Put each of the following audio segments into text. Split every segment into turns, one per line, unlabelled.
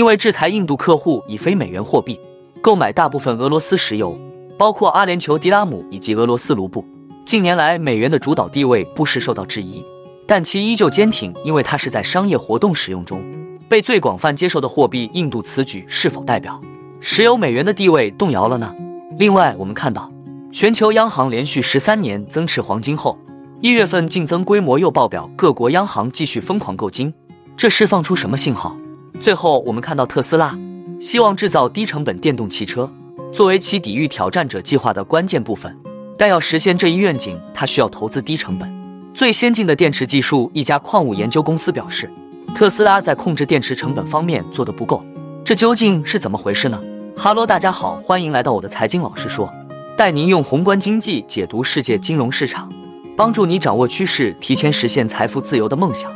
因为制裁印度客户以非美元货币购买大部分俄罗斯石油，包括阿联酋迪拉姆以及俄罗斯卢布。近年来，美元的主导地位不时受到质疑，但其依旧坚挺，因为它是在商业活动使用中被最广泛接受的货币。印度此举是否代表石油美元的地位动摇了呢？另外，我们看到全球央行连续十三年增持黄金后，一月份净增规模又爆表，各国央行继续疯狂购金，这释放出什么信号？最后，我们看到特斯拉希望制造低成本电动汽车，作为其抵御挑战者计划的关键部分。但要实现这一愿景，它需要投资低成本、最先进的电池技术。一家矿物研究公司表示，特斯拉在控制电池成本方面做得不够。这究竟是怎么回事呢？哈喽，大家好，欢迎来到我的财经老师说，带您用宏观经济解读世界金融市场，帮助你掌握趋势，提前实现财富自由的梦想。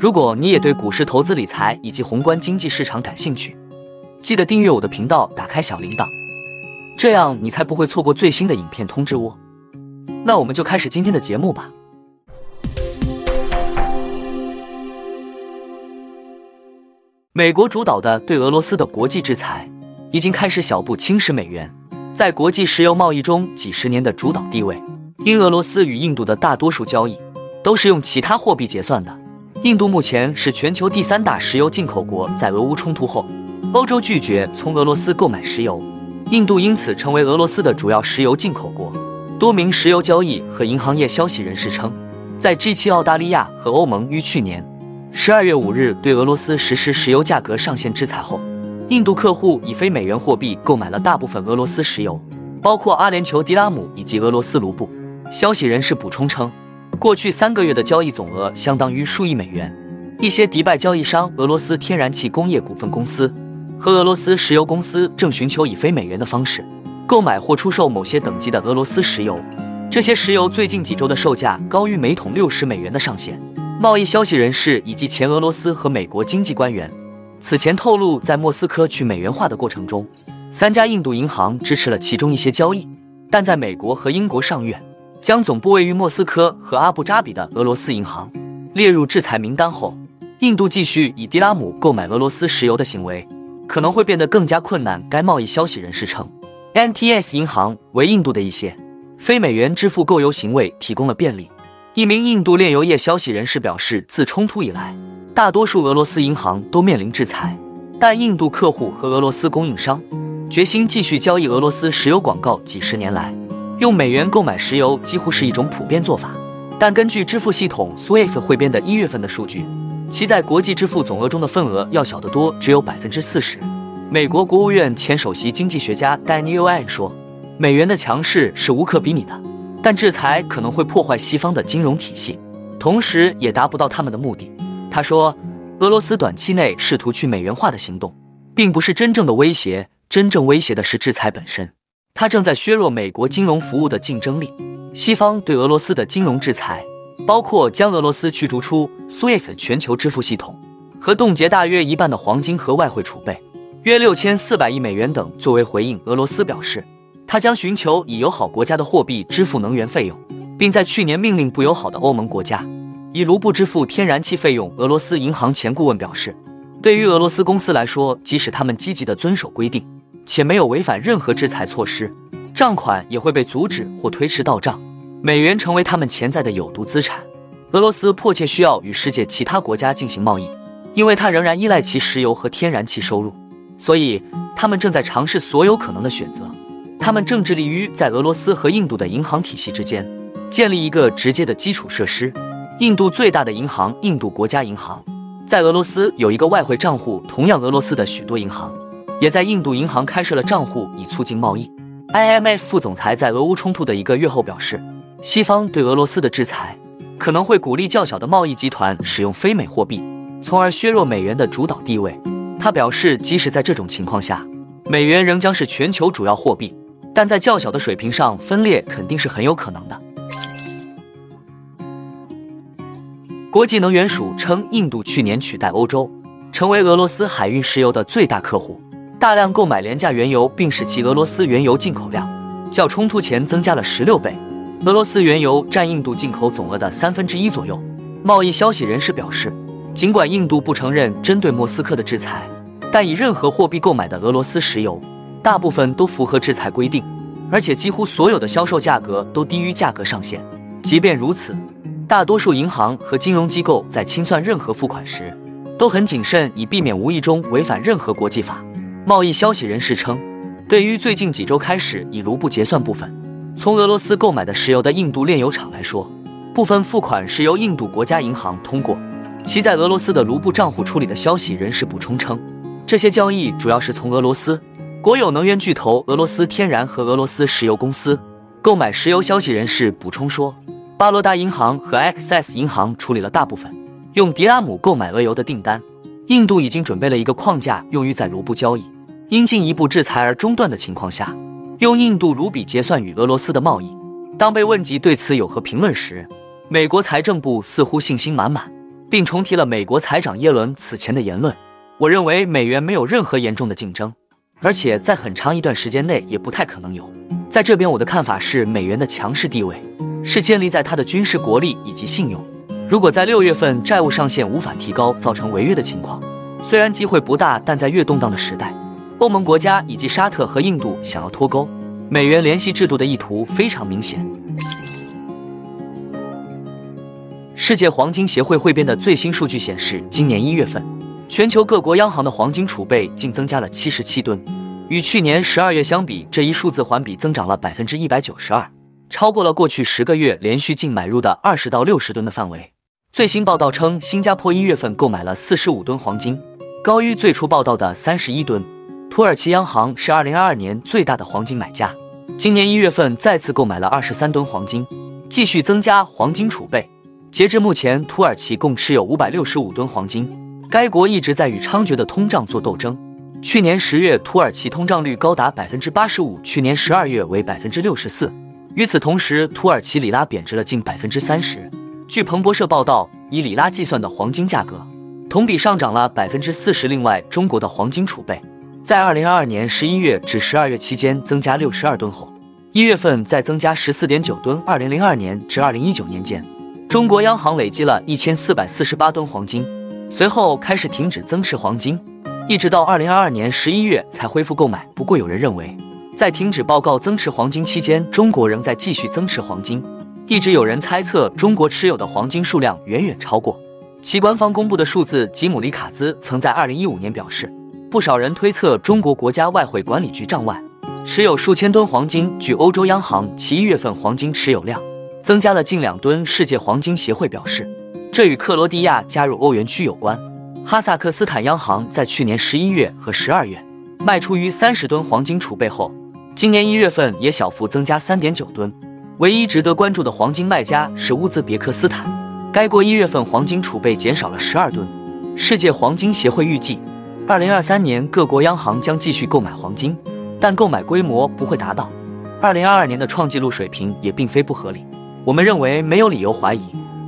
如果你也对股市投资理财以及宏观经济市场感兴趣，记得订阅我的频道，打开小铃铛，这样你才不会错过最新的影片通知哦。那我们就开始今天的节目吧。美国主导的对俄罗斯的国际制裁已经开始小步侵蚀美元在国际石油贸易中几十年的主导地位，因俄罗斯与印度的大多数交易都是用其他货币结算的。印度目前是全球第三大石油进口国，在俄乌冲突后，欧洲拒绝从俄罗斯购买石油，印度因此成为俄罗斯的主要石油进口国。多名石油交易和银行业消息人士称，在 G7 澳大利亚和欧盟于去年十二月五日对俄罗斯实施石油价格上限制裁后，印度客户以非美元货币购买了大部分俄罗斯石油，包括阿联酋迪拉姆以及俄罗斯卢布。消息人士补充称。过去三个月的交易总额相当于数亿美元。一些迪拜交易商俄罗斯天然气工业股份公司和俄罗斯石油公司正寻求以非美元的方式购买或出售某些等级的俄罗斯石油。这些石油最近几周的售价高于每桶六十美元的上限。贸易消息人士以及前俄罗斯和美国经济官员此前透露，在莫斯科去美元化的过程中，三家印度银行支持了其中一些交易，但在美国和英国上月。将总部位于莫斯科和阿布扎比的俄罗斯银行列入制裁名单后，印度继续以迪拉姆购买俄罗斯石油的行为可能会变得更加困难。该贸易消息人士称，NTS 银行为印度的一些非美元支付购油行为提供了便利。一名印度炼油业消息人士表示，自冲突以来，大多数俄罗斯银行都面临制裁，但印度客户和俄罗斯供应商决心继续交易俄罗斯石油广告。几十年来。用美元购买石油几乎是一种普遍做法，但根据支付系统 SWIFT 汇编的一月份的数据，其在国际支付总额中的份额要小得多，只有百分之四十。美国国务院前首席经济学家 Daniel N 说：“美元的强势是无可比拟的，但制裁可能会破坏西方的金融体系，同时也达不到他们的目的。”他说：“俄罗斯短期内试图去美元化的行动，并不是真正的威胁，真正威胁的是制裁本身。”它正在削弱美国金融服务的竞争力。西方对俄罗斯的金融制裁，包括将俄罗斯驱逐出 SWIFT 全球支付系统和冻结大约一半的黄金和外汇储备，约六千四百亿美元等。作为回应，俄罗斯表示，它将寻求以友好国家的货币支付能源费用，并在去年命令不友好的欧盟国家以卢布支付天然气费用。俄罗斯银行前顾问表示，对于俄罗斯公司来说，即使他们积极地遵守规定。且没有违反任何制裁措施，账款也会被阻止或推迟到账，美元成为他们潜在的有毒资产。俄罗斯迫切需要与世界其他国家进行贸易，因为它仍然依赖其石油和天然气收入，所以他们正在尝试所有可能的选择。他们正致力于在俄罗斯和印度的银行体系之间建立一个直接的基础设施。印度最大的银行——印度国家银行，在俄罗斯有一个外汇账户，同样，俄罗斯的许多银行。也在印度银行开设了账户以促进贸易。IMF 副总裁在俄乌冲突的一个月后表示，西方对俄罗斯的制裁可能会鼓励较小的贸易集团使用非美货币，从而削弱美元的主导地位。他表示，即使在这种情况下，美元仍将是全球主要货币，但在较小的水平上分裂肯定是很有可能的。国际能源署称，印度去年取代欧洲，成为俄罗斯海运石油的最大客户。大量购买廉价原油，并使其俄罗斯原油进口量较冲突前增加了十六倍。俄罗斯原油占印度进口总额的三分之一左右。贸易消息人士表示，尽管印度不承认针对莫斯科的制裁，但以任何货币购买的俄罗斯石油，大部分都符合制裁规定，而且几乎所有的销售价格都低于价格上限。即便如此，大多数银行和金融机构在清算任何付款时都很谨慎，以避免无意中违反任何国际法。贸易消息人士称，对于最近几周开始以卢布结算部分从俄罗斯购买的石油的印度炼油厂来说，部分付款是由印度国家银行通过其在俄罗斯的卢布账户处理的消息人士补充称，这些交易主要是从俄罗斯国有能源巨头俄罗斯天然和俄罗斯石油公司购买石油。消息人士补充说，巴罗达银行和 Access 银行处理了大部分用迪拉姆购买俄油的订单。印度已经准备了一个框架用于在卢布交易。因进一步制裁而中断的情况下，用印度卢比结算与俄罗斯的贸易。当被问及对此有何评论时，美国财政部似乎信心满满，并重提了美国财长耶伦此前的言论：“我认为美元没有任何严重的竞争，而且在很长一段时间内也不太可能有。”在这边，我的看法是，美元的强势地位是建立在它的军事国力以及信用。如果在六月份债务上限无法提高，造成违约的情况，虽然机会不大，但在越动荡的时代。欧盟国家以及沙特和印度想要脱钩美元联系制度的意图非常明显。世界黄金协会汇编的最新数据显示，今年一月份，全球各国央行的黄金储备竟增加了七十七吨，与去年十二月相比，这一数字环比增长了百分之一百九十二，超过了过去十个月连续净买入的二十到六十吨的范围。最新报道称，新加坡一月份购买了四十五吨黄金，高于最初报道的三十一吨。土耳其央行是二零二二年最大的黄金买家，今年一月份再次购买了二十三吨黄金，继续增加黄金储备。截至目前，土耳其共持有五百六十五吨黄金。该国一直在与猖獗的通胀做斗争。去年十月，土耳其通胀率高达百分之八十五，去年十二月为百分之六十四。与此同时，土耳其里拉贬值了近百分之三十。据彭博社报道，以里拉计算的黄金价格同比上涨了百分之四十。另外，中国的黄金储备。在二零二二年十一月至十二月期间增加六十二吨后，一月份再增加十四点九吨。二零零二年至二零一九年间，中国央行累积了一千四百四十八吨黄金，随后开始停止增持黄金，一直到二零二二年十一月才恢复购买。不过，有人认为，在停止报告增持黄金期间，中国仍在继续增持黄金。一直有人猜测，中国持有的黄金数量远远超过其官方公布的数字。吉姆里卡兹曾在二零一五年表示。不少人推测，中国国家外汇管理局账外持有数千吨黄金。据欧洲央行其一月份黄金持有量增加了近两吨。世界黄金协会表示，这与克罗地亚加入欧元区有关。哈萨克斯坦央行在去年十一月和十二月卖出逾三十吨黄金储备后，今年一月份也小幅增加三点九吨。唯一值得关注的黄金卖家是乌兹别克斯坦，该国一月份黄金储备减少了十二吨。世界黄金协会预计。二零二三年，各国央行将继续购买黄金，但购买规模不会达到二零二二年的创纪录水平，也并非不合理。我们认为没有理由怀疑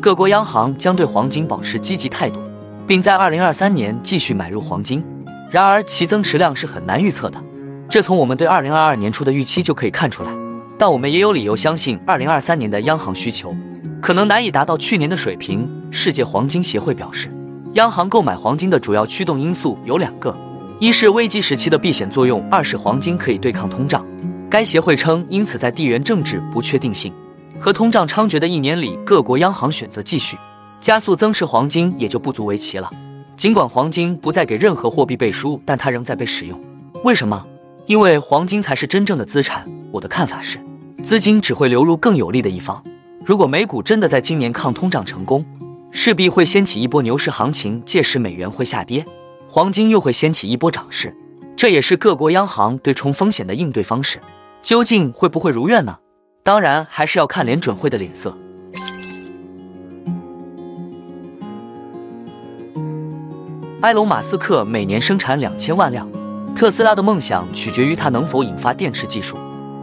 各国央行将对黄金保持积极态度，并在二零二三年继续买入黄金。然而，其增持量是很难预测的，这从我们对二零二二年初的预期就可以看出来。但我们也有理由相信，二零二三年的央行需求可能难以达到去年的水平。世界黄金协会表示。央行购买黄金的主要驱动因素有两个：一是危机时期的避险作用，二是黄金可以对抗通胀。该协会称，因此在地缘政治不确定性和通胀猖獗的一年里，各国央行选择继续加速增持黄金也就不足为奇了。尽管黄金不再给任何货币背书，但它仍在被使用。为什么？因为黄金才是真正的资产。我的看法是，资金只会流入更有利的一方。如果美股真的在今年抗通胀成功，势必会掀起一波牛市行情，届时美元会下跌，黄金又会掀起一波涨势，这也是各国央行对冲风险的应对方式。究竟会不会如愿呢？当然还是要看联准会的脸色。埃隆·马斯克每年生产两千万辆特斯拉的梦想取决于他能否引发电池技术，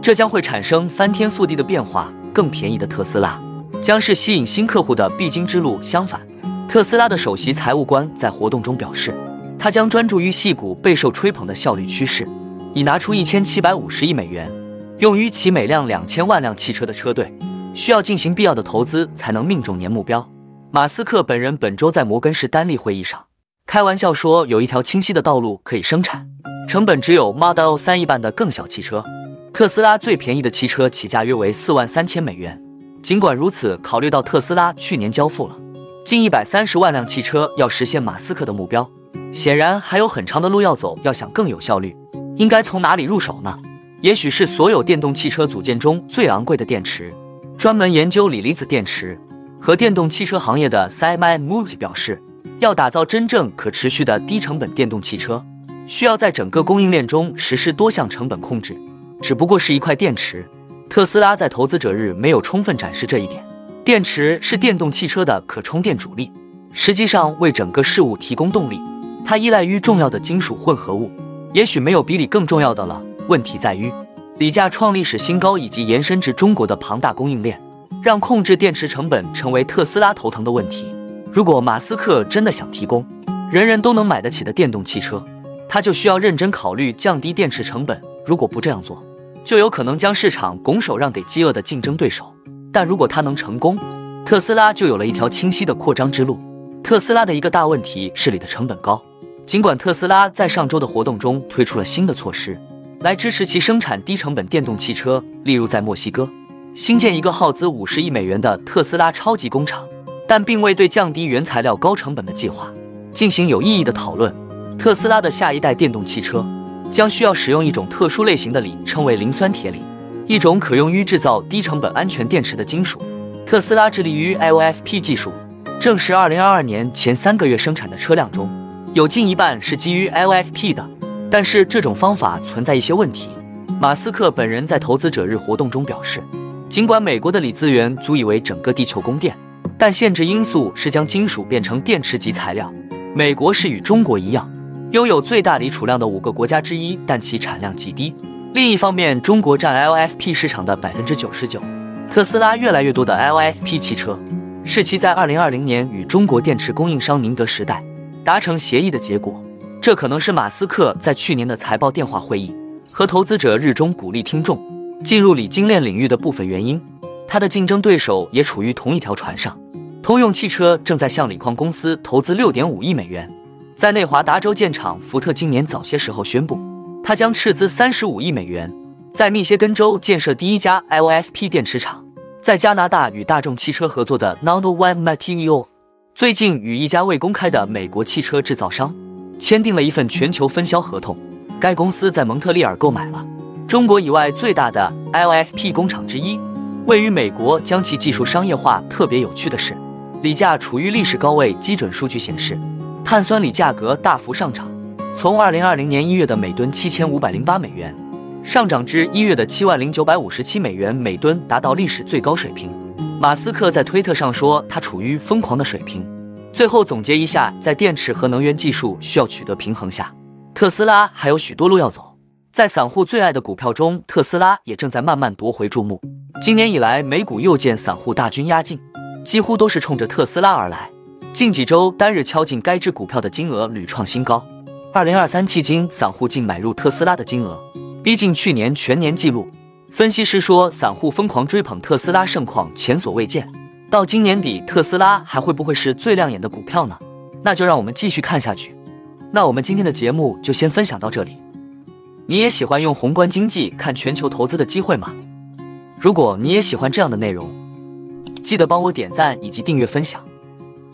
这将会产生翻天覆地的变化，更便宜的特斯拉。将是吸引新客户的必经之路。相反，特斯拉的首席财务官在活动中表示，他将专注于细股备受吹捧的效率趋势，已拿出一千七百五十亿美元用于其每辆两千万辆汽车的车队，需要进行必要的投资才能命中年目标。马斯克本人本周在摩根士丹利会议上开玩笑说有一条清晰的道路可以生产，成本只有 Model 3一半的更小汽车。特斯拉最便宜的汽车起价约为四万三千美元。尽管如此，考虑到特斯拉去年交付了近一百三十万辆汽车，要实现马斯克的目标，显然还有很长的路要走。要想更有效率，应该从哪里入手呢？也许是所有电动汽车组件中最昂贵的电池。专门研究锂离子电池和电动汽车行业的 Simon Moves 表示，要打造真正可持续的低成本电动汽车，需要在整个供应链中实施多项成本控制。只不过是一块电池，特斯拉在投资者日没有充分展示这一点。电池是电动汽车的可充电主力，实际上为整个事物提供动力，它依赖于重要的金属混合物。也许没有比锂更重要的了。问题在于，锂价创历史新高以及延伸至中国的庞大供应链，让控制电池成本成为特斯拉头疼的问题。如果马斯克真的想提供人人都能买得起的电动汽车，他就需要认真考虑降低电池成本。如果不这样做，就有可能将市场拱手让给饥饿的竞争对手。但如果他能成功，特斯拉就有了一条清晰的扩张之路。特斯拉的一个大问题是里的成本高。尽管特斯拉在上周的活动中推出了新的措施，来支持其生产低成本电动汽车，例如在墨西哥新建一个耗资五十亿美元的特斯拉超级工厂，但并未对降低原材料高成本的计划进行有意义的讨论。特斯拉的下一代电动汽车。将需要使用一种特殊类型的锂，称为磷酸铁锂，一种可用于制造低成本安全电池的金属。特斯拉致力于 LFP 技术，正是2022年前三个月生产的车辆中有近一半是基于 LFP 的。但是这种方法存在一些问题。马斯克本人在投资者日活动中表示，尽管美国的锂资源足以为整个地球供电，但限制因素是将金属变成电池级材料。美国是与中国一样。拥有最大锂储量的五个国家之一，但其产量极低。另一方面，中国占 LFP 市场的百分之九十九。特斯拉越来越多的 LFP 汽车，是其在二零二零年与中国电池供应商宁德时代达成协议的结果。这可能是马斯克在去年的财报电话会议和投资者日中鼓励听众进入锂精炼领域的部分原因。他的竞争对手也处于同一条船上。通用汽车正在向锂矿公司投资六点五亿美元。在内华达州建厂，福特今年早些时候宣布，他将斥资三十五亿美元，在密歇根州建设第一家 LFP 电池厂。在加拿大与大众汽车合作的 Nano One Material，最近与一家未公开的美国汽车制造商签订了一份全球分销合同。该公司在蒙特利尔购买了中国以外最大的 LFP 工厂之一，位于美国，将其技术商业化。特别有趣的是，锂价处于历史高位，基准数据显示。碳酸锂价格大幅上涨，从二零二零年一月的每吨七千五百零八美元，上涨至一月的七万零九百五十七美元每吨，达到历史最高水平。马斯克在推特上说，他处于疯狂的水平。最后总结一下，在电池和能源技术需要取得平衡下，特斯拉还有许多路要走。在散户最爱的股票中，特斯拉也正在慢慢夺回注目。今年以来，美股又见散户大军压境，几乎都是冲着特斯拉而来。近几周单日敲进该只股票的金额屡创新高。二零二三迄今，散户净买入特斯拉的金额逼近去年全年纪录。分析师说，散户疯狂追捧特斯拉盛况前所未见。到今年底，特斯拉还会不会是最亮眼的股票呢？那就让我们继续看下去。那我们今天的节目就先分享到这里。你也喜欢用宏观经济看全球投资的机会吗？如果你也喜欢这样的内容，记得帮我点赞以及订阅分享。